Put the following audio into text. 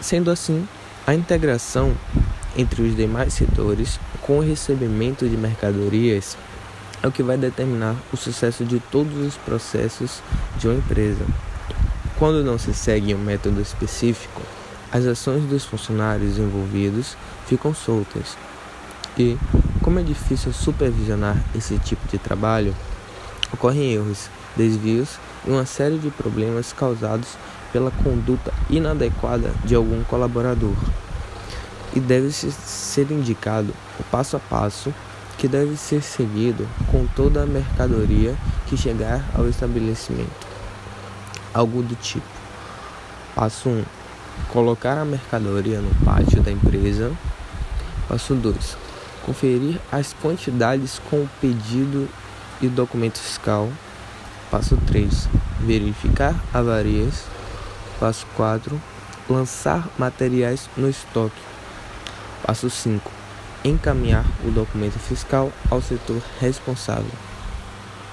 Sendo assim, a integração entre os demais setores com o recebimento de mercadorias é o que vai determinar o sucesso de todos os processos de uma empresa. Quando não se segue um método específico, as ações dos funcionários envolvidos ficam soltas. E, como é difícil supervisionar esse tipo de trabalho, ocorrem erros, desvios e uma série de problemas causados pela conduta inadequada de algum colaborador. E deve ser indicado o passo a passo que deve ser seguido com toda a mercadoria que chegar ao estabelecimento. Algo do tipo: Passo 1: Colocar a mercadoria no pátio da empresa. Passo 2: Conferir as quantidades com o pedido e documento fiscal. Passo 3: Verificar avarias. Passo 4: Lançar materiais no estoque. Passo 5: encaminhar o documento fiscal ao setor responsável.